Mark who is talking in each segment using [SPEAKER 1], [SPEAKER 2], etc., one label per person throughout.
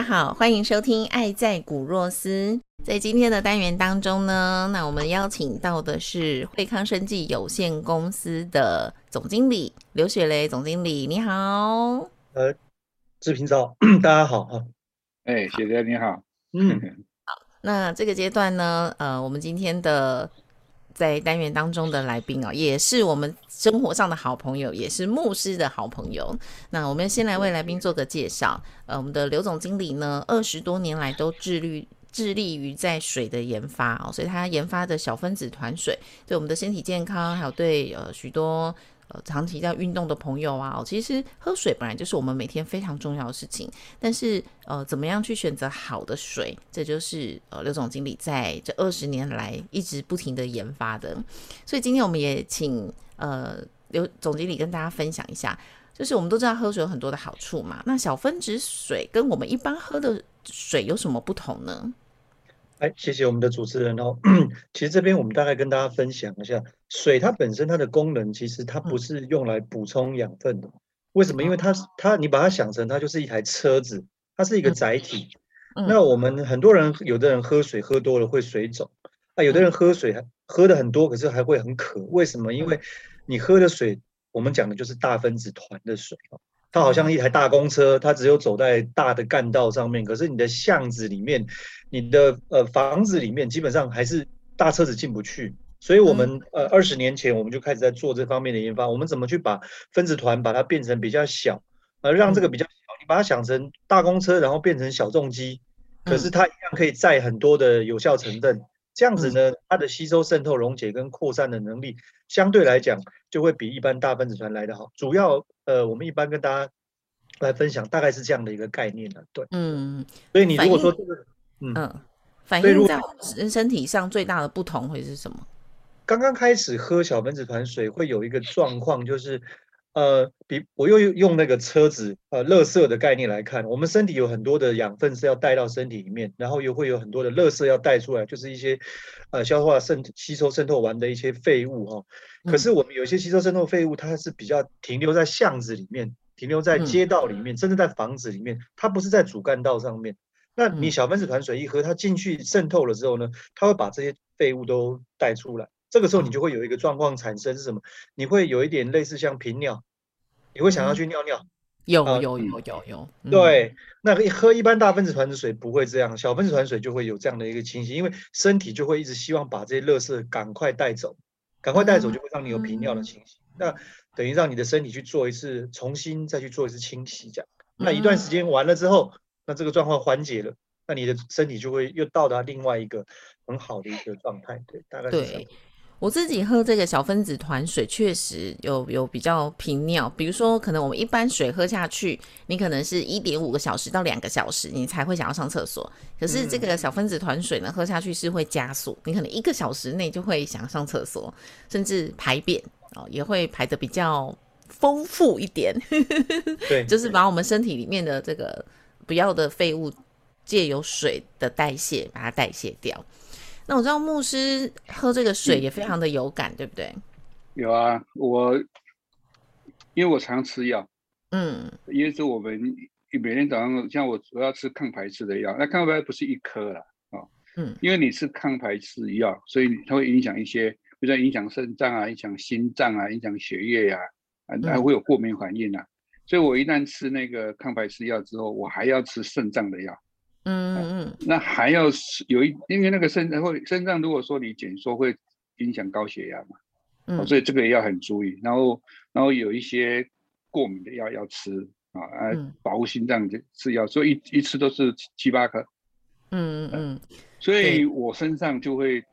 [SPEAKER 1] 家好，欢迎收听《爱在古若斯》。在今天的单元当中呢，那我们邀请到的是惠康生技有限公司的总经理刘雪雷总经理，你好。
[SPEAKER 2] 呃，志平早，大家好哈。
[SPEAKER 3] 哎，雪雷你好。
[SPEAKER 1] 嗯，好。那这个阶段呢，呃，我们今天的。在单元当中的来宾哦，也是我们生活上的好朋友，也是牧师的好朋友。那我们先来为来宾做个介绍。呃，我们的刘总经理呢，二十多年来都致力致力于在水的研发哦，所以他研发的小分子团水，对我们的身体健康，还有对呃许多。呃，长期在运动的朋友啊，其实喝水本来就是我们每天非常重要的事情。但是，呃，怎么样去选择好的水，这就是呃刘总经理在这二十年来一直不停的研发的。所以今天我们也请呃刘总经理跟大家分享一下，就是我们都知道喝水有很多的好处嘛，那小分子水跟我们一般喝的水有什么不同呢？
[SPEAKER 2] 哎，谢谢我们的主持人哦。其实这边我们大概跟大家分享一下，水它本身它的功能，其实它不是用来补充养分的。为什么？因为它它你把它想成它就是一台车子，它是一个载体。那我们很多人，有的人喝水喝多了会水肿，啊，有的人喝水喝的很多，可是还会很渴。为什么？因为你喝的水，我们讲的就是大分子团的水哦。它好像一台大公车，它只有走在大的干道上面，可是你的巷子里面，你的呃房子里面，基本上还是大车子进不去。所以，我们呃二十年前我们就开始在做这方面的研发。我们怎么去把分子团把它变成比较小，呃，让这个比较小，你把它想成大公车，然后变成小重机，可是它一样可以载很多的有效成分。这样子呢，它的吸收、渗透、溶解跟扩散的能力，相对来讲就会比一般大分子团来的好。主要呃，我们一般跟大家来分享，大概是这样的一个概念的，对。嗯，所以你如果说这个，
[SPEAKER 1] 嗯，反映在人身体上最大的不同会是什么？
[SPEAKER 2] 刚刚开始喝小分子团水会有一个状况，就是。呃，比我又用那个车子呃，垃圾的概念来看，我们身体有很多的养分是要带到身体里面，然后又会有很多的垃圾要带出来，就是一些呃消化渗吸收渗透完的一些废物哈。可是我们有些吸收渗透废物，它是比较停留在巷子里面，停留在街道里面，甚至在房子里面，它不是在主干道上面。那你小分子团水一喝，它进去渗透了之后呢，它会把这些废物都带出来。这个时候你就会有一个状况产生是什么？你会有一点类似像频尿，你会想要去尿尿。
[SPEAKER 1] 有有有有有。
[SPEAKER 2] 对，那喝一般大分子团的水不会这样，小分子团水就会有这样的一个情形，因为身体就会一直希望把这些垃圾赶快带走，赶快带走就会让你有频尿的情形。那等于让你的身体去做一次重新再去做一次清洗，这样。那一段时间完了之后，那这个状况缓解了，那你的身体就会又到达另外一个很好的一个状态。对，大概是这样。
[SPEAKER 1] 我自己喝这个小分子团水，确实有有比较频尿。比如说，可能我们一般水喝下去，你可能是一点五个小时到两个小时，你才会想要上厕所。可是这个小分子团水呢，喝下去是会加速，你可能一个小时内就会想上厕所，甚至排便哦，也会排的比较丰富一点。
[SPEAKER 2] 对，
[SPEAKER 1] 就是把我们身体里面的这个不要的废物，借由水的代谢把它代谢掉。那我知道牧师喝这个水也非常的有感，对不对？
[SPEAKER 3] 有啊，我因为我常吃药，嗯，因为是我们每天早上像我主要吃抗排斥的药，那抗排不是一颗了啊，嗯，因为你是抗排斥药，所以它会影响一些，比如说影响肾脏啊，影响心脏啊，影响血液呀，啊，还会有过敏反应啊，所以我一旦吃那个抗排斥药之后，我还要吃肾脏的药。嗯嗯，那还要是有一，因为那个肾脏会肾脏，如果说你减缩会影响高血压嘛，嗯，所以这个也要很注意。然后，然后有一些过敏的药要吃啊，啊，保护心脏的吃药，所以一一吃都是七八颗。
[SPEAKER 1] 嗯嗯嗯，
[SPEAKER 3] 所以我身上就会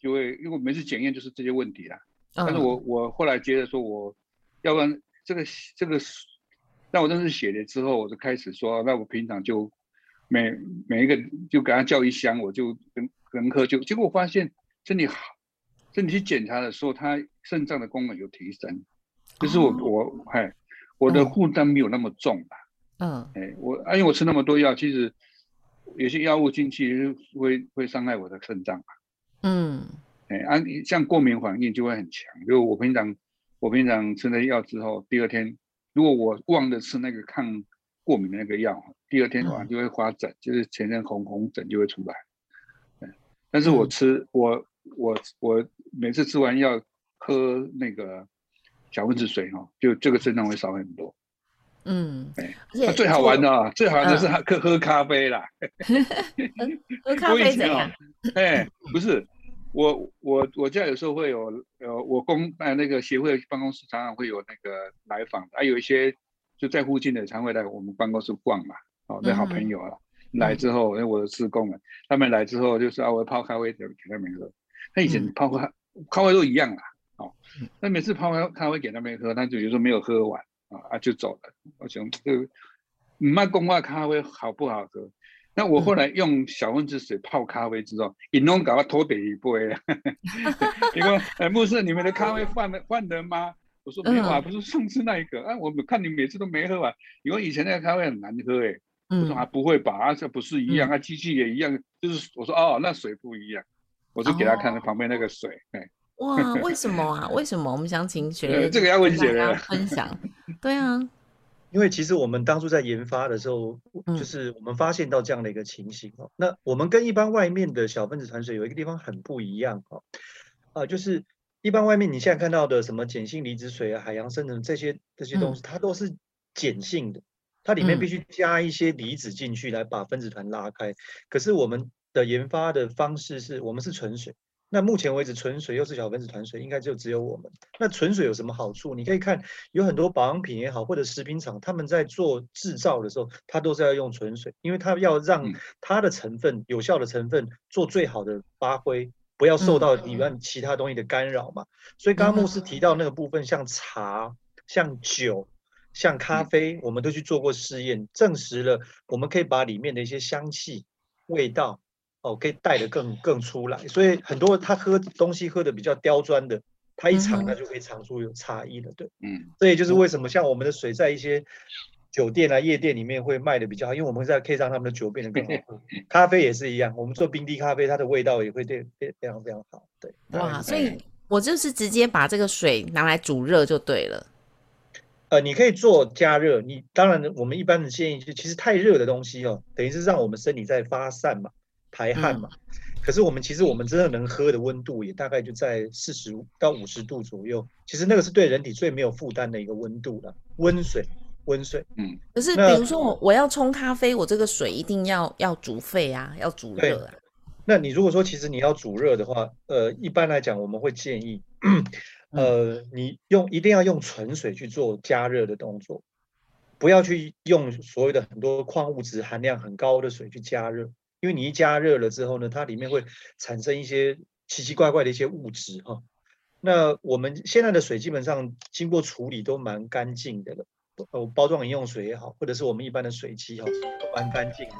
[SPEAKER 3] 就会，因为我每次检验就是这些问题啦。但是我我后来觉得说，我要不然这个这个，那我认识血的之后，我就开始说，那我平常就每每一个就给他叫一箱，我就跟跟喝就，结果我发现身体好，身体去检查的时候，他肾脏的功能有提升，就是我我哎，我的负担没有那么重吧。
[SPEAKER 1] 嗯，
[SPEAKER 3] 哎，我因为我吃那么多药，其实有些药物进去会会伤害我的肾脏嘛。
[SPEAKER 1] 嗯。
[SPEAKER 3] 哎，啊，像过敏反应就会很强。就我平常，我平常吃了药之后，第二天如果我忘了吃那个抗过敏的那个药，第二天晚上就会发疹，就是全身红红疹就会出来。但是我吃我我我每次吃完药喝那个小分子水哈，就这个症状会少很多。
[SPEAKER 1] 嗯，
[SPEAKER 3] 哎，最好玩的啊，最好玩的是喝喝咖啡啦。
[SPEAKER 1] 喝咖啡怎样？
[SPEAKER 3] 哎，不是。我我我家有时候会有呃，我公呃那个协会办公室常常会有那个来访，还有一些就在附近的常会来我们办公室逛嘛，哦，那好朋友啊，来之后，因为我的职工们，他们来之后就是啊，我泡咖啡给给他们喝，他以前泡咖咖啡都一样啊，哦，那每次泡咖咖啡给他们喝，他就有时候没有喝完啊啊就走了，我想这个卖公话咖啡好不好喝？那我后来用小分子水泡咖啡之后，一弄搞到脱底一杯。你说，哎，牧师，你们的咖啡换了换了吗？我说没有啊，不是上次那一个啊。我看你每次都没喝完，因为以前那个咖啡很难喝哎。我说啊，不会吧？啊，这不是一样啊？机器也一样，就是我说哦，那水不一样。我就给他看旁边那个水，哎。
[SPEAKER 1] 哇，为什么啊？为什么？我们想请学
[SPEAKER 3] 这个要问学
[SPEAKER 1] 员分享。对啊。
[SPEAKER 2] 因为其实我们当初在研发的时候，就是我们发现到这样的一个情形哦。那我们跟一般外面的小分子团水有一个地方很不一样哦，啊，就是一般外面你现在看到的什么碱性离子水啊、海洋生成这些这些东西，它都是碱性的，它里面必须加一些离子进去来把分子团拉开。可是我们的研发的方式是我们是纯水。那目前为止，纯水又是小分子团水，应该就只有我们。那纯水有什么好处？你可以看，有很多保养品也好，或者食品厂，他们在做制造的时候，它都是要用纯水，因为它要让它的成分有效的成分做最好的发挥，不要受到里面其他东西的干扰嘛。所以刚刚牧师提到那个部分，像茶、像酒、像咖啡，我们都去做过试验，证实了我们可以把里面的一些香气、味道。哦，可以带的更更出来，所以很多他喝东西喝的比较刁钻的，他一尝他就可以尝出有差异了，对，
[SPEAKER 3] 嗯，
[SPEAKER 2] 这也就是为什么像我们的水在一些酒店啊、夜店里面会卖的比较好，因为我们在可以让他们的酒变得更好喝。咖啡也是一样，我们做冰滴咖啡，它的味道也会变变非常非常好，对。
[SPEAKER 1] 哇，所以我就是直接把这个水拿来煮热就对了。
[SPEAKER 2] 呃，你可以做加热，你当然我们一般的建议就其实太热的东西哦，等于是让我们身体在发散嘛。排汗嘛，可是我们其实我们真的能喝的温度也大概就在四十到五十度左右，其实那个是对人体最没有负担的一个温度了。温水，温水，
[SPEAKER 3] 嗯。
[SPEAKER 1] 可是比如说我我要冲咖啡，我这个水一定要要煮沸啊，要煮热啊。
[SPEAKER 2] 那你如果说其实你要煮热的话，呃，一般来讲我们会建议，呃，你用一定要用纯水去做加热的动作，不要去用所谓的很多矿物质含量很高的水去加热。因为你一加热了之后呢，它里面会产生一些奇奇怪怪的一些物质哈。那我们现在的水基本上经过处理都蛮干净的了，呃，包装饮用水也好，或者是我们一般的水机哈，都蛮干净的。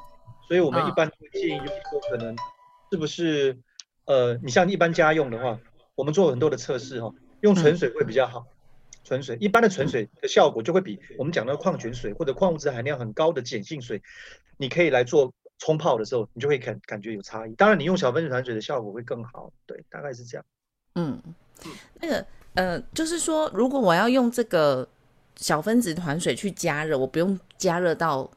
[SPEAKER 2] 所以我们一般会建议，就是说可能是不是呃，你像一般家用的话，我们做很多的测试哈，用纯水会比较好。纯水一般的纯水的效果就会比我们讲的矿泉水或者矿物质含量很高的碱性水，你可以来做。冲泡的时候，你就会感感觉有差异。当然，你用小分子团水的效果会更好。对，大概是这样。
[SPEAKER 1] 嗯，那个呃，就是说，如果我要用这个小分子团水去加热，我不用加热到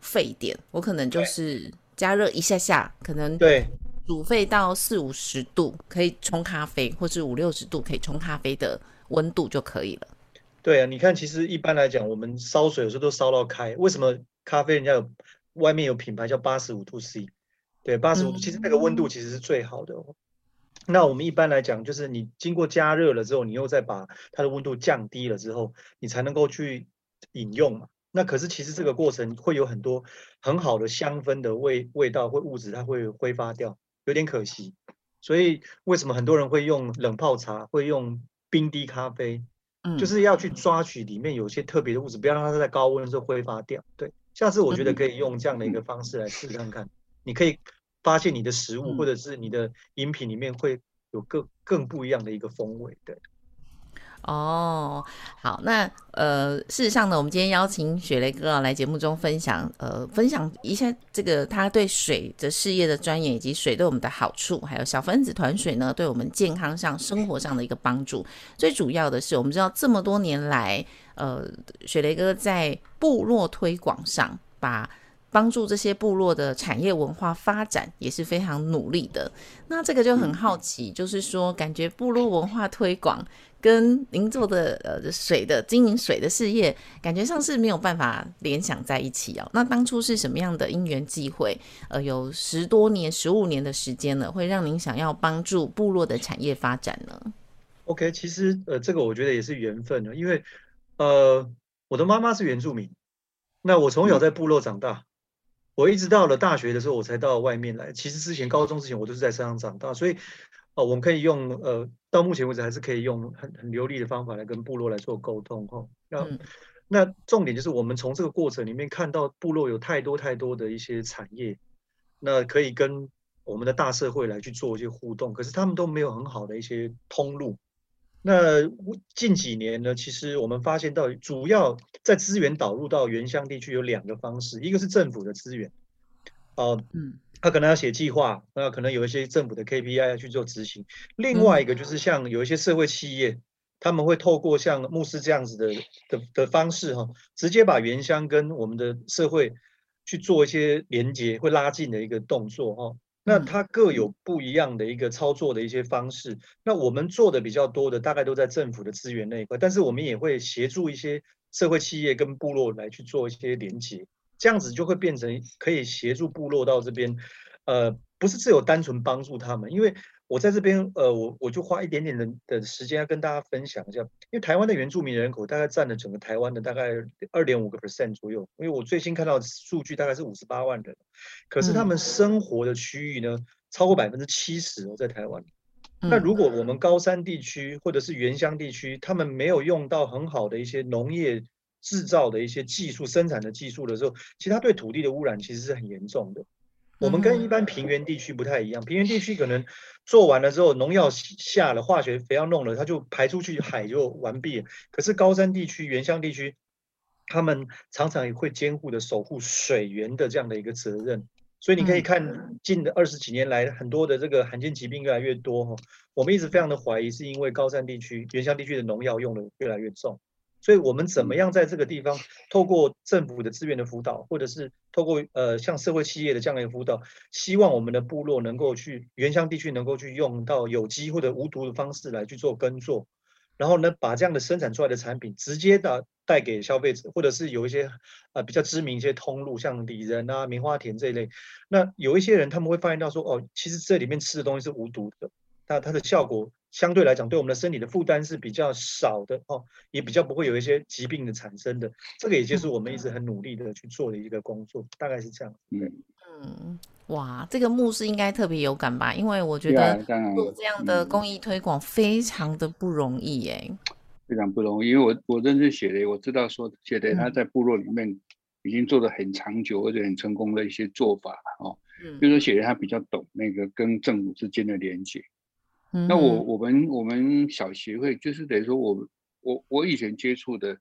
[SPEAKER 1] 沸点，我可能就是加热一下下，可能
[SPEAKER 2] 对
[SPEAKER 1] 煮沸到四五十度可以冲咖啡，或是五六十度可以冲咖啡的温度就可以了。
[SPEAKER 2] 对啊，你看，其实一般来讲，我们烧水有时候都烧到开，为什么咖啡人家有？外面有品牌叫八十五度 C，对，八十五度，其实那个温度其实是最好的。那我们一般来讲，就是你经过加热了之后，你又再把它的温度降低了之后，你才能够去饮用嘛。那可是其实这个过程会有很多很好的香氛的味味道或物质，它会挥发掉，有点可惜。所以为什么很多人会用冷泡茶，会用冰滴咖啡？嗯，就是要去抓取里面有些特别的物质，不要让它在高温的时候挥发掉。对，下次我觉得可以用这样的一个方式来试看看，你可以发现你的食物或者是你的饮品里面会有更更不一样的一个风味。对。
[SPEAKER 1] 哦，好，那呃，事实上呢，我们今天邀请雪雷哥来节目中分享，呃，分享一下这个他对水的事业的钻研，以及水对我们的好处，还有小分子团水呢对我们健康上、生活上的一个帮助。最主要的是，我们知道这么多年来，呃，雪雷哥在部落推广上，把帮助这些部落的产业文化发展也是非常努力的。那这个就很好奇，就是说，感觉部落文化推广。跟您做的呃水的经营水的事业，感觉上是没有办法联想在一起哦。那当初是什么样的因缘际会？呃，有十多年、十五年的时间了，会让您想要帮助部落的产业发展呢
[SPEAKER 2] ？OK，其实呃，这个我觉得也是缘分的，因为呃，我的妈妈是原住民，那我从小在部落长大，我一直到了大学的时候，我才到外面来。其实之前高中之前，我都是在山上长大，所以。哦，我们可以用呃，到目前为止还是可以用很很流利的方法来跟部落来做沟通哈。那那重点就是我们从这个过程里面看到部落有太多太多的一些产业，那可以跟我们的大社会来去做一些互动，可是他们都没有很好的一些通路。那近几年呢，其实我们发现到主要在资源导入到原乡地区有两个方式，一个是政府的资源，哦，嗯。他可能要写计划，那可能有一些政府的 KPI 要去做执行。另外一个就是像有一些社会企业，他们会透过像牧师这样子的的的方式哈，直接把原乡跟我们的社会去做一些连接，会拉近的一个动作哈。那它各有不一样的一个操作的一些方式。那我们做的比较多的，大概都在政府的资源那一块，但是我们也会协助一些社会企业跟部落来去做一些连接。这样子就会变成可以协助部落到这边，呃，不是只有单纯帮助他们，因为我在这边，呃，我我就花一点点的的时间要跟大家分享一下，因为台湾的原住民人口大概占了整个台湾的大概二点五个 percent 左右，因为我最新看到的数据大概是五十八万人，可是他们生活的区域呢超过百分之七十哦，在台湾。那如果我们高山地区或者是原乡地区，他们没有用到很好的一些农业。制造的一些技术、生产的技术的时候，其实它对土地的污染其实是很严重的。我们跟一般平原地区不太一样，平原地区可能做完了之后，农药下了，化学肥料弄了，它就排出去，海就完毕。可是高山地区、原乡地区，他们常常也会监护的守护水源的这样的一个责任。所以你可以看近的二十几年来，很多的这个罕见疾病越来越多哈。我们一直非常的怀疑，是因为高山地区、原乡地区的农药用的越来越重。所以，我们怎么样在这个地方，透过政府的资源的辅导，或者是透过呃像社会企业的这样的一个辅导，希望我们的部落能够去原乡地区能够去用到有机或者无毒的方式来去做耕作，然后呢，把这样的生产出来的产品直接的带给消费者，或者是有一些呃比较知名一些通路，像李仁啊、棉花田这一类，那有一些人他们会发现到说，哦，其实这里面吃的东西是无毒的，那它的效果。相对来讲，对我们的身体的负担是比较少的哦，也比较不会有一些疾病的产生的。这个也就是我们一直很努力的去做的一个工作，大概是这样。嗯
[SPEAKER 1] 嗯，哇，这个牧师应该特别有感吧？因为我觉得做这样的公益推广非常的不容易耶，
[SPEAKER 3] 非常不容易。因为我我认识写的，我知道说写的他在部落里面已经做的很长久而且很成功的一些做法哦。嗯，比如说写的他比较懂那个跟政府之间的连接。那我我们我们小协会就是等于说，我我我以前接触的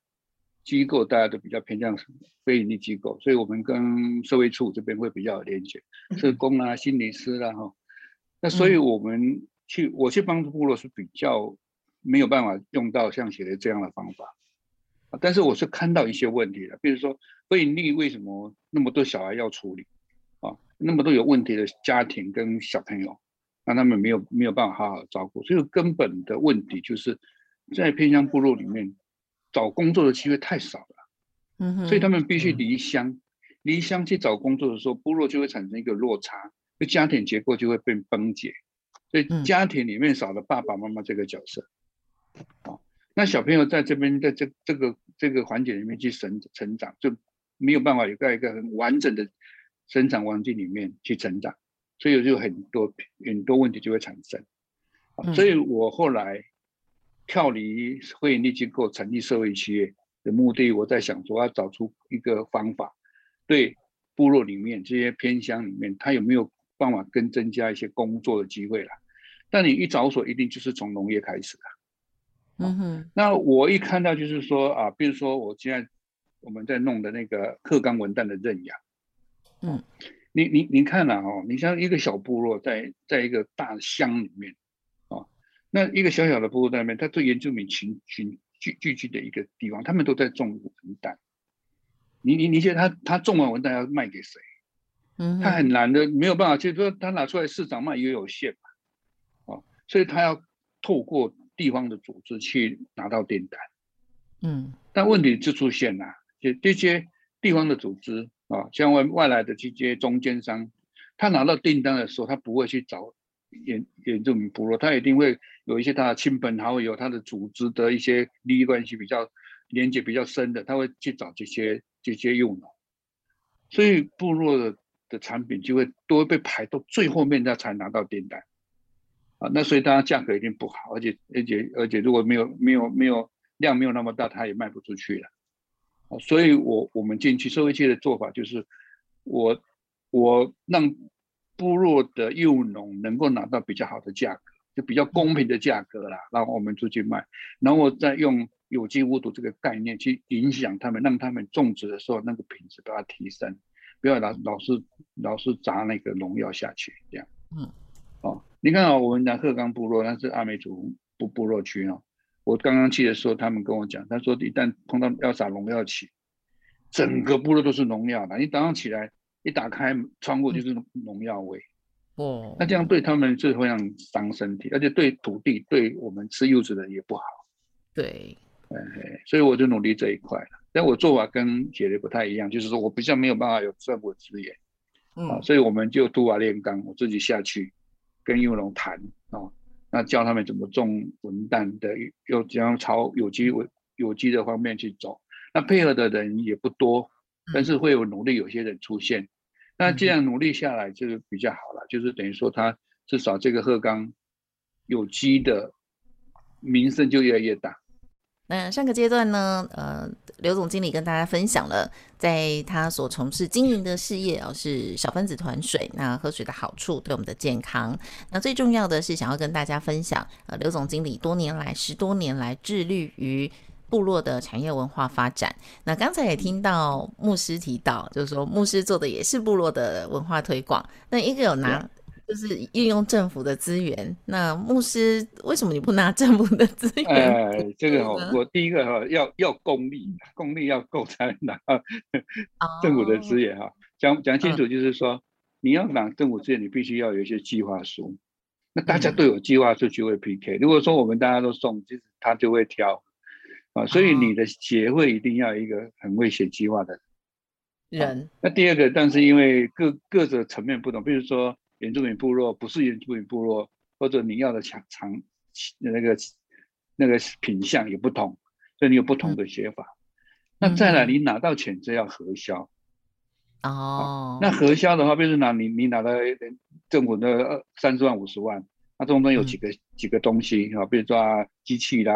[SPEAKER 3] 机构，大家都比较偏向非营利机构，所以我们跟社会处这边会比较有连接，社工啊、心理师啦哈。那所以我们去我去帮助部落是比较没有办法用到像写的这样的方法，但是我是看到一些问题的，比如说非营利为什么那么多小孩要处理啊，那么多有问题的家庭跟小朋友。让他们没有没有办法好好照顾，所以根本的问题就是在偏乡部落里面找工作的机会太少了，嗯，所以他们必须离乡，离乡去找工作的时候，部落就会产生一个落差，就家庭结构就会被崩解，所以家庭里面少了爸爸妈妈这个角色，好，那小朋友在这边在这这个这个环节里面去成成长，就没有办法有在一个很完整的生长环境里面去成长，所以就很多很多问题就会产生。所以我后来跳离会营利机构，成立社会企业的目的，我在想说要找出一个方法，对部落里面这些偏乡里面，他有没有办法更增加一些工作的机会了？但你一着手，一定就是从农业开始的。
[SPEAKER 1] 嗯哼，
[SPEAKER 3] 那我一看到就是说啊，比如说我现在我们在弄的那个克刚文旦的认养，
[SPEAKER 1] 嗯，
[SPEAKER 3] 你你你看了哦，你像一个小部落在在一个大乡里面，啊，那一个小小的部落在那边，它对原住民群群聚聚集的一个地方，他们都在种文旦，你你你觉得他他种完文旦要卖给谁？
[SPEAKER 1] 嗯，
[SPEAKER 3] 他很难的，没有办法，就是说他拿出来市场卖也有限嘛，啊，所以他要透过。地方的组织去拿到订单，
[SPEAKER 1] 嗯，
[SPEAKER 3] 但问题就出现了，就这些地方的组织啊，像外外来的这些中间商，他拿到订单的时候，他不会去找原原住民部落，他一定会有一些他的亲朋好友，他的组织的一些利益关系比较连接比较深的，他会去找这些这些用农，所以部落的产品就会都会被排到最后面，他才拿到订单。啊，那所以当然价格一定不好，而且而且而且如果没有没有没有量没有那么大，它也卖不出去了。啊，所以我我们进去社会界的做法就是，我我让部落的幼农能够拿到比较好的价格，就比较公平的价格啦，然后我们出去卖，然后再用有机无毒这个概念去影响他们，让他们种植的时候那个品质把它提升，不要老老是老是砸那个农药下去这样。
[SPEAKER 1] 嗯。
[SPEAKER 3] 哦，你看啊，我们南鹤冈部落那是阿美族部部落区哦。我刚刚去的时候，他们跟我讲，他说一旦碰到要撒农药起，整个部落都是农药的。你早上起来一打开窗户就是农药味。
[SPEAKER 1] 哦，
[SPEAKER 3] 那这样对他们是非常伤身体，而且对土地、对我们吃柚子的也不好。
[SPEAKER 1] 对，
[SPEAKER 3] 哎，所以我就努力这一块了。但我做法跟姐姐不太一样，就是说我比较没有办法有政府资源，
[SPEAKER 1] 嗯，
[SPEAKER 3] 所以我们就土瓦炼钢，我自己下去。跟幼农谈啊，那教他们怎么种文旦的，又怎样朝有机为有机的方面去走。那配合的人也不多，但是会有努力，有些人出现。那这样努力下来就比较好了，就是等于说他至少这个鹤岗有机的名声就越来越大。
[SPEAKER 1] 那上个阶段呢，呃，刘总经理跟大家分享了，在他所从事经营的事业哦，是小分子团水。那喝水的好处对我们的健康，那最重要的是想要跟大家分享，呃，刘总经理多年来十多年来致力于部落的产业文化发展。那刚才也听到牧师提到，就是说牧师做的也是部落的文化推广。那一个有拿。就是运用政府的资源。那牧师，为什么你不拿政府的资源？
[SPEAKER 3] 哎，这个哈，我第一个哈要要功力，功力要够才拿 政府的资源哈。讲讲清楚，就是说你要拿政府资源，你必须要有一些计划书。那大家都有计划书就会 PK。如果说我们大家都送，其实他就会挑啊。所以你的协会一定要一个很会写计划的
[SPEAKER 1] 人。
[SPEAKER 3] 那第二个，但是因为各各个层面不同，比如说。原住民部落不是原住民部落，或者你要的强长那个那个品相也不同，所以你有不同的写法。那再来，你拿到钱就要核销。
[SPEAKER 1] 哦。
[SPEAKER 3] 那核销的话，比如拿你你拿到政府的三十万五十万，那中间有几个几个东西啊，比如说机器啦，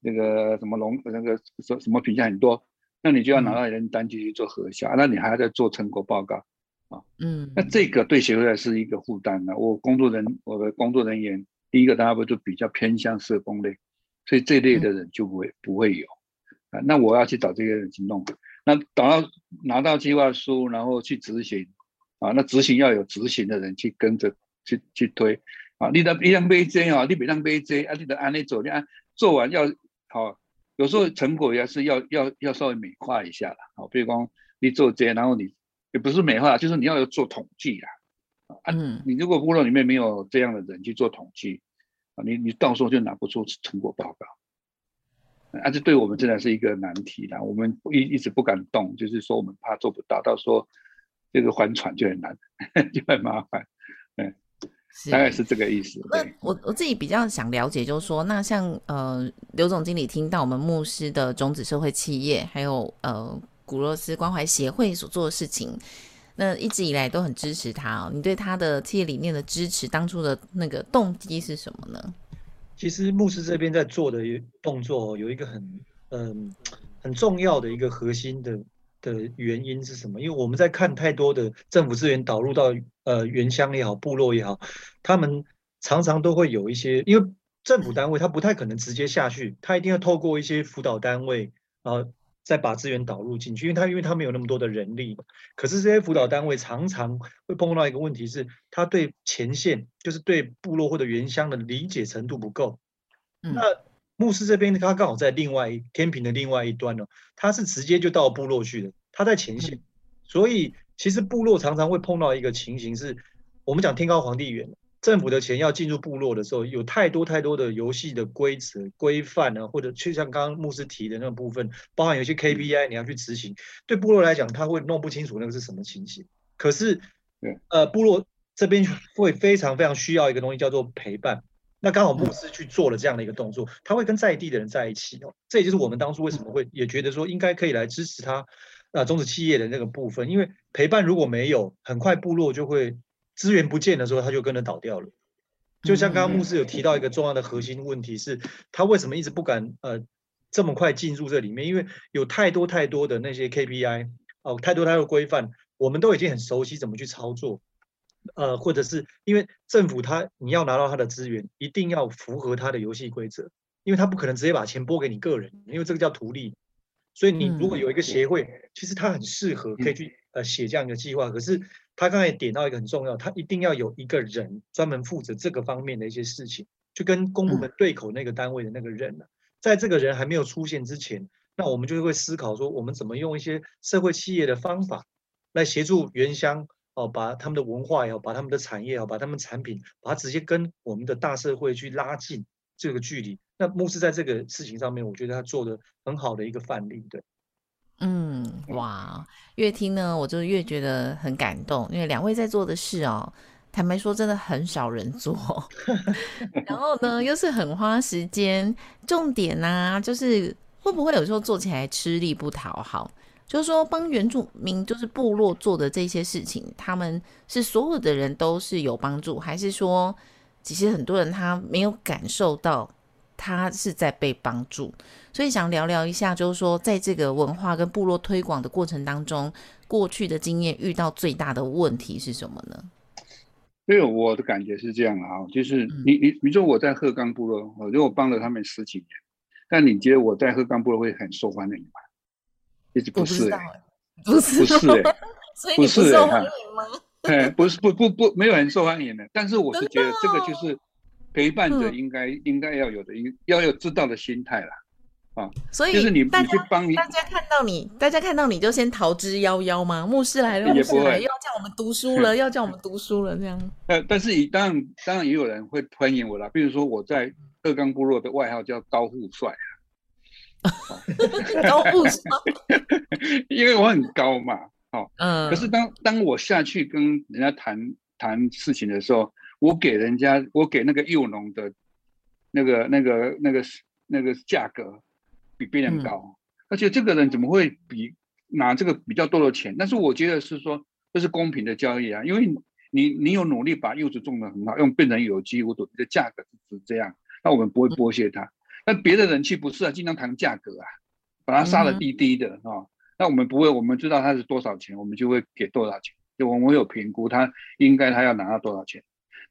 [SPEAKER 3] 那个什么龙那个什什么品相很多，那你就要拿到人单去做核销，那你还要再做成果报告。
[SPEAKER 1] 嗯，
[SPEAKER 3] 那这个对协会来是一个负担呢。我工作人，我的工作人员，第一个大家不就比较偏向社工类，所以这类的人就不会不会有啊。那我要去找这些人去弄，那等到拿到计划书，然后去执行啊。那执行要有执行的人去跟着去去推啊。你的你让背这啊，你别让背这啊，你得按那走，你按做完要好，有时候成果也是要要要稍微美化一下的。好，比如讲你做这，然后你。也不是美化，就是你要有做统计啊，啊，你如果部落里面没有这样的人去做统计啊，你你到时候就拿不出成果报告，啊，这对我们真的是一个难题啦。我们一一直不敢动，就是说我们怕做不到，到时候这个还船就很难，就很麻烦。嗯，大概是这个意思。
[SPEAKER 1] 那我我自己比较想了解，就是说，那像呃刘总经理听到我们牧师的种子社会企业，还有呃古罗斯关怀协会所做的事情，那一直以来都很支持他哦。你对他的企业理念的支持，当初的那个动机是什么呢？
[SPEAKER 2] 其实牧师这边在做的动作有一个很嗯很重要的一个核心的。的原因是什么？因为我们在看太多的政府资源导入到呃原乡也好、部落也好，他们常常都会有一些，因为政府单位他不太可能直接下去，他一定要透过一些辅导单位啊，再把资源导入进去，因为他因为他没有那么多的人力。可是这些辅导单位常常会碰到一个问题是，他对前线就是对部落或者原乡的理解程度不够。那牧师这边他刚好在另外天平的另外一端呢，他是直接就到部落去的，他在前线，所以其实部落常常会碰到一个情形是，我们讲天高皇帝远，政府的钱要进入部落的时候，有太多太多的游戏的规则规范呢，或者就像刚刚牧师提的那个部分，包含有些 KPI 你要去执行，对部落来讲他会弄不清楚那个是什么情形，可是，呃，部落这边会非常非常需要一个东西叫做陪伴。那刚好牧师去做了这样的一个动作，他会跟在地的人在一起哦，这也就是我们当初为什么会也觉得说应该可以来支持他，啊，种子企业的那个部分，因为陪伴如果没有，很快部落就会资源不见的时候，他就跟着倒掉了。就像刚刚牧师有提到一个重要的核心问题是，他为什么一直不敢呃这么快进入这里面？因为有太多太多的那些 KPI 哦，太多太多规范，我们都已经很熟悉怎么去操作。呃，或者是因为政府他你要拿到他的资源，一定要符合他的游戏规则，因为他不可能直接把钱拨给你个人，因为这个叫图利。所以你如果有一个协会，其实它很适合可以去呃写这样一个计划。可是他刚才点到一个很重要，他一定要有一个人专门负责这个方面的一些事情，就跟公部门对口那个单位的那个人呢，在这个人还没有出现之前，那我们就会思考说，我们怎么用一些社会企业的方法来协助原乡。哦，把他们的文化也好，把他们的产业也好，把他们产品，把它直接跟我们的大社会去拉近这个距离。那牧师在这个事情上面，我觉得他做的很好的一个范例，对。
[SPEAKER 1] 嗯，哇，越听呢，我就越觉得很感动，因为两位在做的事哦，坦白说，真的很少人做。然后呢，又是很花时间，重点呢，就是会不会有时候做起来吃力不讨好？就是说，帮原住民就是部落做的这些事情，他们是所有的人都是有帮助，还是说，其实很多人他没有感受到他是在被帮助？所以想聊聊一下，就是说，在这个文化跟部落推广的过程当中，过去的经验遇到最大的问题是什么呢？
[SPEAKER 3] 因为我的感觉是这样啊，就是你你比如说我在鹤冈部落，我如果帮了他们十几年，但你觉得我在鹤冈部落会很受欢迎吗？
[SPEAKER 1] 不
[SPEAKER 3] 是，
[SPEAKER 1] 不是，
[SPEAKER 3] 不是，
[SPEAKER 1] 所以不受欢迎吗？
[SPEAKER 3] 哎，不是，不不不，没有很受欢迎的。但是我是觉得这个就是陪伴者应该应该要有的，应要有知道的心态啦。啊。
[SPEAKER 1] 所以
[SPEAKER 3] 就是你你去帮
[SPEAKER 1] 大家看到你，大家看到你就先逃之夭夭吗？牧师来了，牧师来又要叫我们读书了，要叫我们读书了，这样。
[SPEAKER 3] 呃，但是以当然当然也有人会欢迎我啦。比如说我在二冈部落的外号叫高富帅。
[SPEAKER 1] 高富帅，
[SPEAKER 3] 因为我很高嘛，好，嗯，可是当当我下去跟人家谈谈事情的时候，我给人家，我给那个幼农的，那个那个那个那个价格比别人高，而且这个人怎么会比拿这个比较多的钱？但是我觉得是说这是公平的交易啊，因为你你有努力把柚子种的很好，用变成有机物的，你的价格是这样，那我们不会剥削他。那别的人去不是啊，经常谈价格啊，把它杀的低低的啊。那我们不会，我们知道他是多少钱，我们就会给多少钱。就我们有评估，他应该他要拿到多少钱。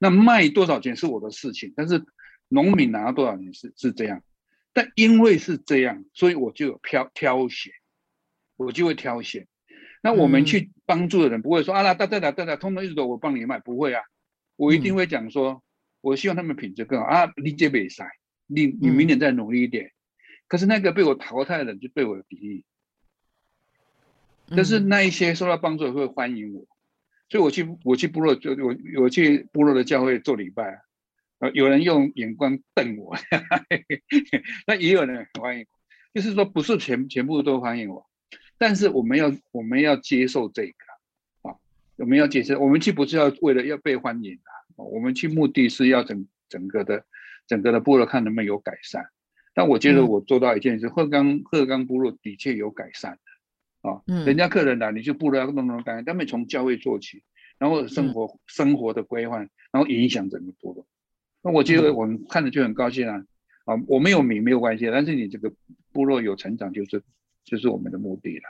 [SPEAKER 3] 那卖多少钱是我的事情，但是农民拿到多少钱是是这样。但因为是这样，所以我就有挑挑选，我就会挑选。那我们去帮助的人不会说啊，那大大大大大，通通一直都我帮你卖，不会啊，我一定会讲说，我希望他们品质更好啊，理解比赛。你你明年再努力一点，可是那个被我淘汰的人就对我有敌意，但是那一些受到帮助的会欢迎我，所以我去我去部落就我我去部落的教会做礼拜，呃，有人用眼光瞪我，那也有人很欢迎，就是说不是全全部都欢迎我，但是我们要我们要接受这个啊，我们要接受，我们去不是要为了要被欢迎啊，我们去目的是要整整个的整个的部落看能不能有改善。但我觉得我做到一件事，鹤冈鹤冈部落的确有改善的啊。人家客人来，你就部落要弄弄干净，他们从教会做起，然后生活生活的规范，然后影响整个部落。那我觉得我们看着就很高兴啊。啊，我没有名没有关系，但是你这个部落有成长，就是就是我们的目的了。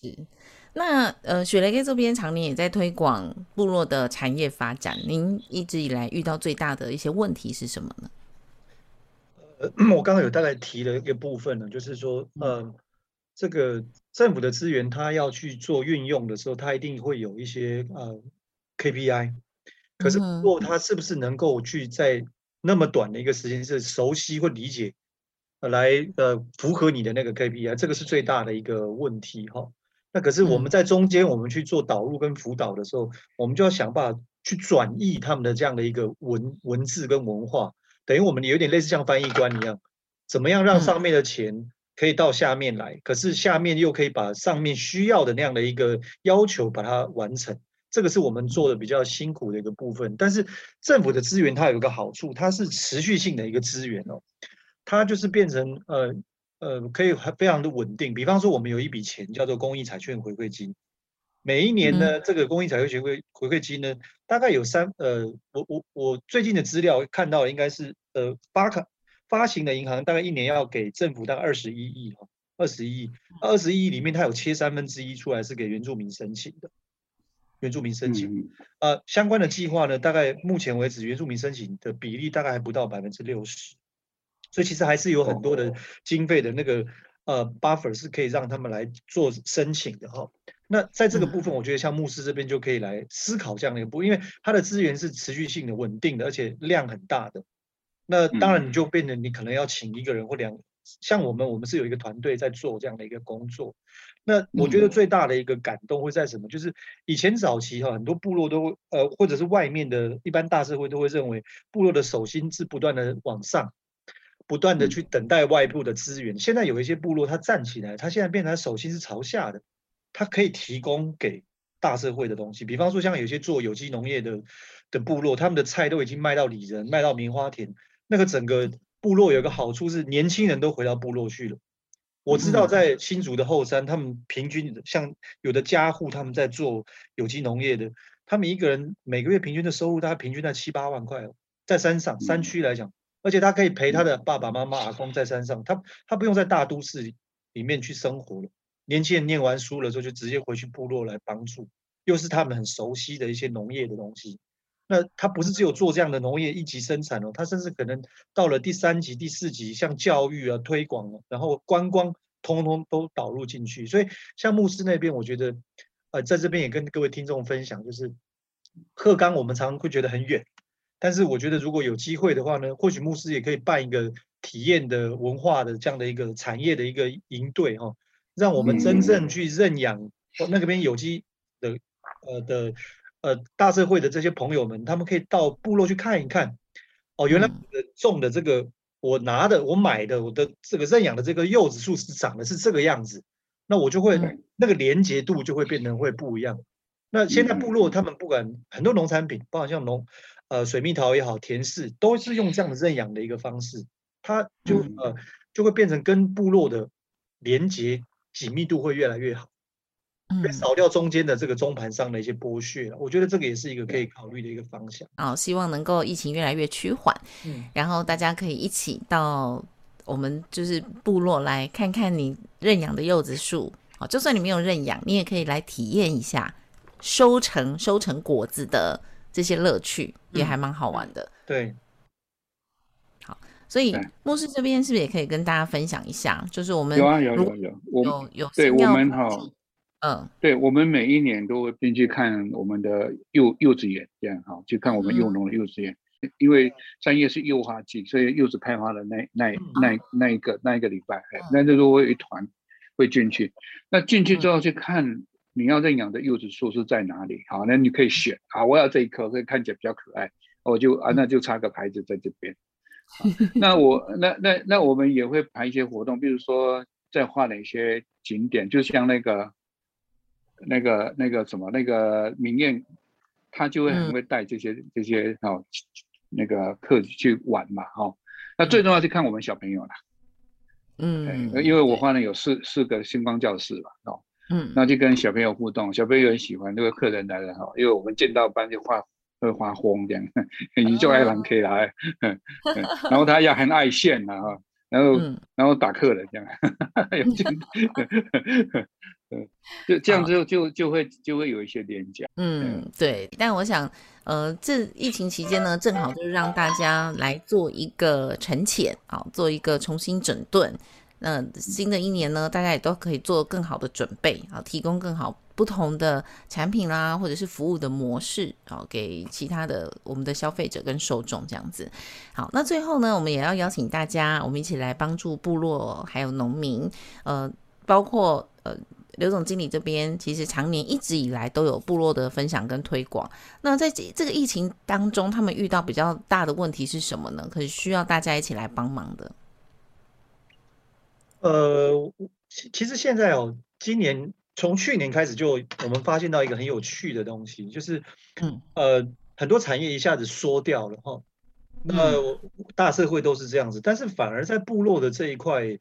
[SPEAKER 1] 是。那呃，雪雷哥这边常年也在推广部落的产业发展，您一直以来遇到最大的一些问题是什么呢？
[SPEAKER 2] 呃，我刚刚有大概提了一个部分呢，就是说，呃，这个政府的资源，它要去做运用的时候，它一定会有一些呃 KPI，可是不过它是不是能够去在那么短的一个时间是熟悉或理解，来呃符合你的那个 KPI，这个是最大的一个问题哈。那可是我们在中间，我们去做导入跟辅导的时候，我们就要想办法去转译他们的这样的一个文文字跟文化，等于我们有点类似像翻译官一样，怎么样让上面的钱可以到下面来，可是下面又可以把上面需要的那样的一个要求把它完成，这个是我们做的比较辛苦的一个部分。但是政府的资源它有一个好处，它是持续性的一个资源哦，它就是变成呃。呃，可以非常的稳定。比方说，我们有一笔钱叫做公益彩券回馈金，每一年呢，这个公益彩券回馈回馈金呢，大概有三呃，我我我最近的资料看到应该是呃八卡发行的银行大概一年要给政府大概二十一亿哈，二十一亿，二十一亿里面它有切三分之一出来是给原住民申请的，原住民申请，呃，相关的计划呢，大概目前为止原住民申请的比例大概还不到百分之六十。所以其实还是有很多的经费的那个呃 buffer 是可以让他们来做申请的哈。那在这个部分，我觉得像牧师这边就可以来思考这样的一个部，因为它的资源是持续性的、稳定的，而且量很大的。那当然你就变成你可能要请一个人或两，像我们我们是有一个团队在做这样的一个工作。那我觉得最大的一个感动会在什么？就是以前早期哈，很多部落都呃或者是外面的一般大社会都会认为部落的手心是不断的往上。不断的去等待外部的资源。现在有一些部落，他站起来，他现在变成手心是朝下的，他可以提供给大社会的东西。比方说，像有些做有机农业的的部落，他们的菜都已经卖到里仁，卖到棉花田。那个整个部落有一个好处是，年轻人都回到部落去了。我知道在新竹的后山，他们平均像有的家户他们在做有机农业的，他们一个人每个月平均的收入大概平均在七八万块哦，在山上山区来讲。而且他可以陪他的爸爸妈妈、阿公在山上，他他不用在大都市里面去生活了。年轻人念完书了之后，就直接回去部落来帮助，又是他们很熟悉的一些农业的东西。那他不是只有做这样的农业一级生产哦，他甚至可能到了第三级、第四级，像教育啊、推广啊，然后观光，通通都导入进去。所以像牧师那边，我觉得，呃，在这边也跟各位听众分享，就是鹤冈，我们常常会觉得很远。但是我觉得，如果有机会的话呢，或许牧师也可以办一个体验的文化的这样的一个产业的一个营队哈，让我们真正去认养那边有机的呃的呃大社会的这些朋友们，他们可以到部落去看一看。哦，原来种的这个我拿的我买的我的这个认养的这个柚子树是长的是这个样子，那我就会那个连结度就会变成会不一样。那现在部落他们不管很多农产品，包括像农。呃，水蜜桃也好，甜柿都是用这样的认养的一个方式，它就呃就会变成跟部落的连接紧密度会越来越好，嗯，少掉中间的这个中盘上的一些剥削，我觉得这个也是一个可以考虑的一个方向。
[SPEAKER 1] 哦，希望能够疫情越来越趋缓，嗯，然后大家可以一起到我们就是部落来看看你认养的柚子树，哦，就算你没有认养，你也可以来体验一下收成收成果子的。这些乐趣也还蛮好玩的。
[SPEAKER 2] 对，
[SPEAKER 1] 好，所以牧师这边是不是也可以跟大家分享一下？就是我们
[SPEAKER 3] 有啊有有有，
[SPEAKER 1] 有有
[SPEAKER 3] 对我们哈，嗯，对我们每一年都会进去看我们的柚柚子园，这样哈，去看我们幼农的柚子园。因为三月是柚花季，所以柚子开花的那那那那一个那一个礼拜，那就是我有一团会进去。那进去之后去看。你要认养的柚子树是在哪里？好，那你可以选啊，我要这一棵，会看起来比较可爱，我就啊，那就插个牌子在这边。那我那那那我们也会排一些活动，比如说在画哪些景点，就像那个那个那个什么那个明艳他就会很会带这些这些哦那个课去玩嘛，哈。那最重要是看我们小朋友啦，嗯，因为我画了有四四个星光教室嘛，哦，嗯，那就跟小朋友互动，小朋友很喜欢这个客人来了哈，因为我们见到班就画会画疯这样，你就爱玩 K 来，然后他要很爱现啊，哈。然后，然后打客人这样，有 这就这样之后就就会就会有一些廉价。
[SPEAKER 1] 嗯，对。但我想，呃，这疫情期间呢，正好就是让大家来做一个沉潜啊，做一个重新整顿。那新的一年呢，大家也都可以做更好的准备啊，提供更好。不同的产品啦，或者是服务的模式，啊给其他的我们的消费者跟受众这样子。好，那最后呢，我们也要邀请大家，我们一起来帮助部落还有农民，呃，包括呃刘总经理这边，其实常年一直以来都有部落的分享跟推广。那在这这个疫情当中，他们遇到比较大的问题是什么呢？可是需要大家一起来帮忙的。
[SPEAKER 2] 呃，其其实现在哦，今年。从去年开始，就我们发现到一个很有趣的东西，就是，嗯，呃，很多产业一下子缩掉了哈。那大社会都是这样子，但是反而在部落的这一块，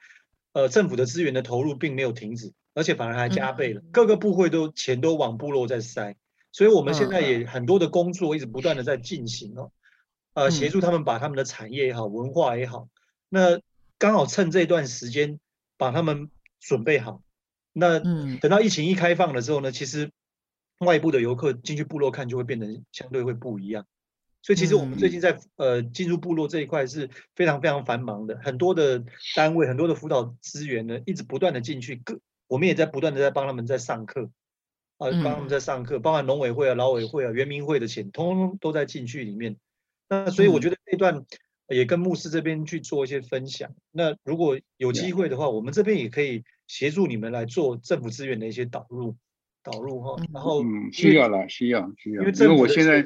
[SPEAKER 2] 呃，政府的资源的投入并没有停止，而且反而还加倍了。各个部会都钱都往部落在塞，所以我们现在也很多的工作一直不断的在进行哦，呃，协助他们把他们的产业也好，文化也好，那刚好趁这段时间把他们准备好。那等到疫情一开放了之后呢，其实外部的游客进去部落看就会变得相对会不一样。所以其实我们最近在呃进入部落这一块是非常非常繁忙的，很多的单位、很多的辅导资源呢，一直不断的进去，各我们也在不断的在帮他们在上课，啊，帮他们在上课，包含农委会啊、劳委会啊、原民会的钱，通通都在进去里面。那所以我觉得这段也跟牧师这边去做一些分享。那如果有机会的话，我们这边也可以。协助你们来做政府资源的一些导入，导入哈，然后
[SPEAKER 3] 嗯，需要了，需要需要，
[SPEAKER 2] 因为因为我现在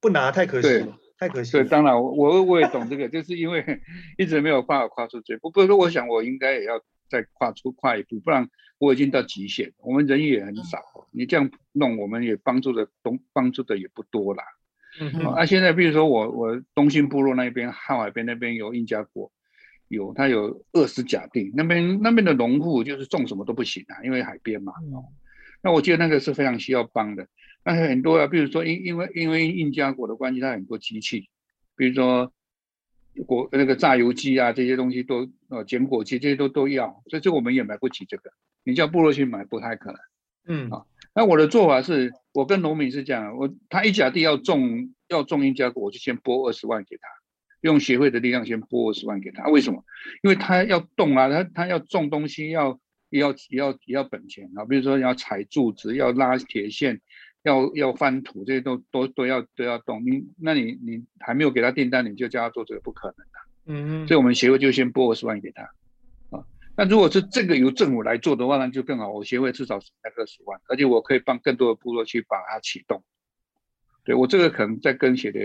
[SPEAKER 2] 不拿太可惜了，太可惜。
[SPEAKER 3] 对，当然我我也懂这个，就是因为 一直没有办法跨出这步。不过我想我应该也要再跨出跨一步，不然我已经到极限。我们人也很少，你这样弄，我们也帮助的东帮助的也不多啦。嗯嗯。啊，现在比如说我我东兴部落那边汉海边那边有印加国。有，它有二十甲地，那边那边的农户就是种什么都不行啊，因为海边嘛。哦，那我觉得那个是非常需要帮的。那很多啊，比如说因因为因为印加国的关系，它很多机器，比如说果那个榨油机啊，这些东西都呃剪果机这些都都要，所以这我们也买不起这个。你叫部落去买不太可能。嗯啊，那我的做法是，我跟农民是这样，我他一甲地要种要种印加果，我就先拨二十万给他。用协会的力量先拨二十万给他，为什么？因为他要动啊，他他要种东西，要也要也要也要本钱啊。比如说要踩柱子，要拉铁线，要要翻土，这些都都都要都要动。你那你你还没有给他订单，你就叫他做这个，不可能的。嗯嗯。所以我们协会就先拨二十万给他啊。那如果是这个由政府来做的话，那就更好。我协会至少是那二十万，而且我可以帮更多的部落去把它启动。对我这个可能再跟写的。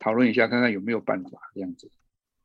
[SPEAKER 3] 讨论一下，看看有没有办法这样子。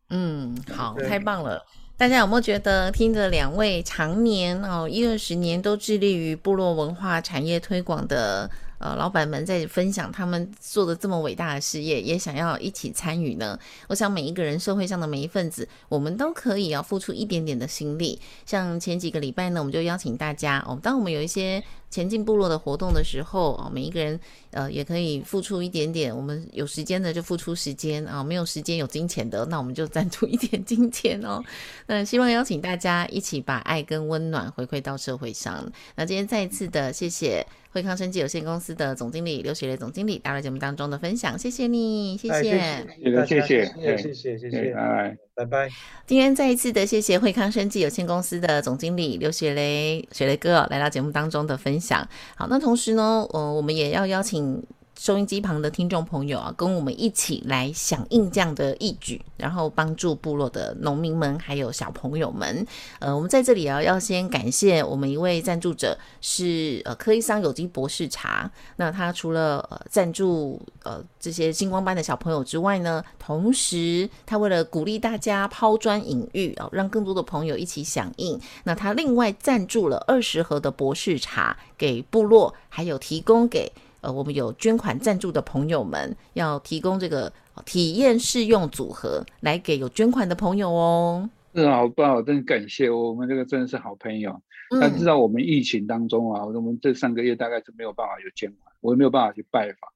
[SPEAKER 1] 嗯，好，太棒了！大家有没有觉得听着两位常年哦一二十年都致力于部落文化产业推广的？呃，老板们在分享他们做的这么伟大的事业，也想要一起参与呢。我想每一个人社会上的每一份子，我们都可以要付出一点点的心力。像前几个礼拜呢，我们就邀请大家哦，当我们有一些前进部落的活动的时候啊，每一个人呃也可以付出一点点。我们有时间的就付出时间啊，没有时间有金钱的，那我们就赞助一点金钱哦。那希望邀请大家一起把爱跟温暖回馈到社会上。那今天再一次的谢谢。惠康生技有限公司的总经理刘雪雷总经理，到了节目当中的分享，谢谢你，谢谢，
[SPEAKER 2] 谢谢，谢谢，谢谢，谢谢，拜拜拜。
[SPEAKER 1] 今天再一次的谢谢惠康生技有限公司的总经理刘雪雷，雪雷哥来到节目当中的分享。想好，那同时呢，呃，我们也要邀请。收音机旁的听众朋友啊，跟我们一起来响应这样的义举，然后帮助部落的农民们还有小朋友们。呃，我们在这里啊，要先感谢我们一位赞助者是呃科伊桑有机博士茶。那他除了呃赞助呃这些星光班的小朋友之外呢，同时他为了鼓励大家抛砖引玉啊，让更多的朋友一起响应，那他另外赞助了二十盒的博士茶给部落，还有提供给。呃，我们有捐款赞助的朋友们，要提供这个体验试用组合来给有捐款的朋友哦。
[SPEAKER 3] 是好棒，真感谢我们这个真的是好朋友。他知道我们疫情当中啊，我们这三个月大概是没有办法有捐款，我也没有办法去拜访。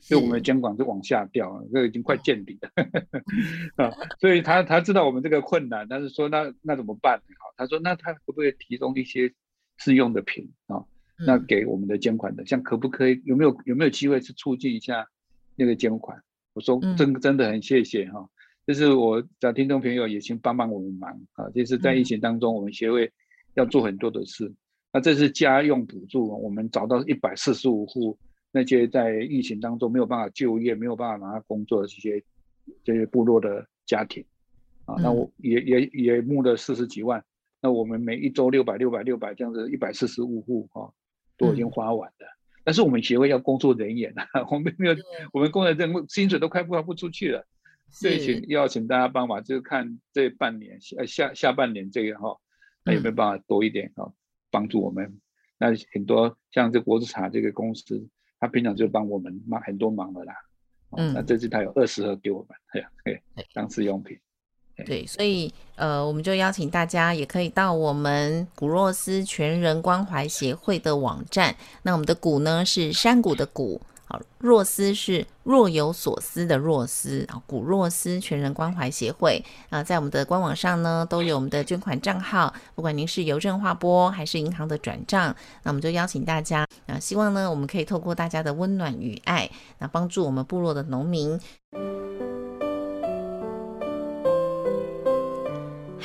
[SPEAKER 3] 所以我们的监管是往下掉了，这已经快见底了 啊！所以他他知道我们这个困难，但是说那那怎么办？好，他说那他会不可以提供一些试用的品啊？那给我们的监管的，像可不可以有没有有没有机会去促进一下那个监管？我说真真的很谢谢哈，就是我找听众朋友也请帮帮我们忙啊！就是在疫情当中，我们协会要做很多的事，那这是家用补助，我们找到一百四十五户。那些在疫情当中没有办法就业、没有办法拿到工作的这些这些部落的家庭啊，那我也也也募了四十几万。那我们每一周六百、六百、六百这样子，一百四十五户哈，都已经花完了。但是我们协会要工作人员啊，我们没有，我们工作人员薪水都快付不出去了。所以请要请大家帮忙，就是看这半年下下下半年这个哈，那有没有办法多一点哈，帮助我们？那很多像这国之茶这个公司。他平常就帮我们忙很多忙的啦，嗯，那这次他有二十盒给我们，哎呀，对，当试用品。
[SPEAKER 1] 对，所以呃，我们就邀请大家也可以到我们古若斯全人关怀协会的网站。那我们的古呢是山谷的谷。好，若斯是若有所思的若斯啊，古若斯全人关怀协会啊，在我们的官网上呢都有我们的捐款账号，不管您是邮政划拨还是银行的转账，那我们就邀请大家啊，希望呢我们可以透过大家的温暖与爱，那帮助我们部落的农民。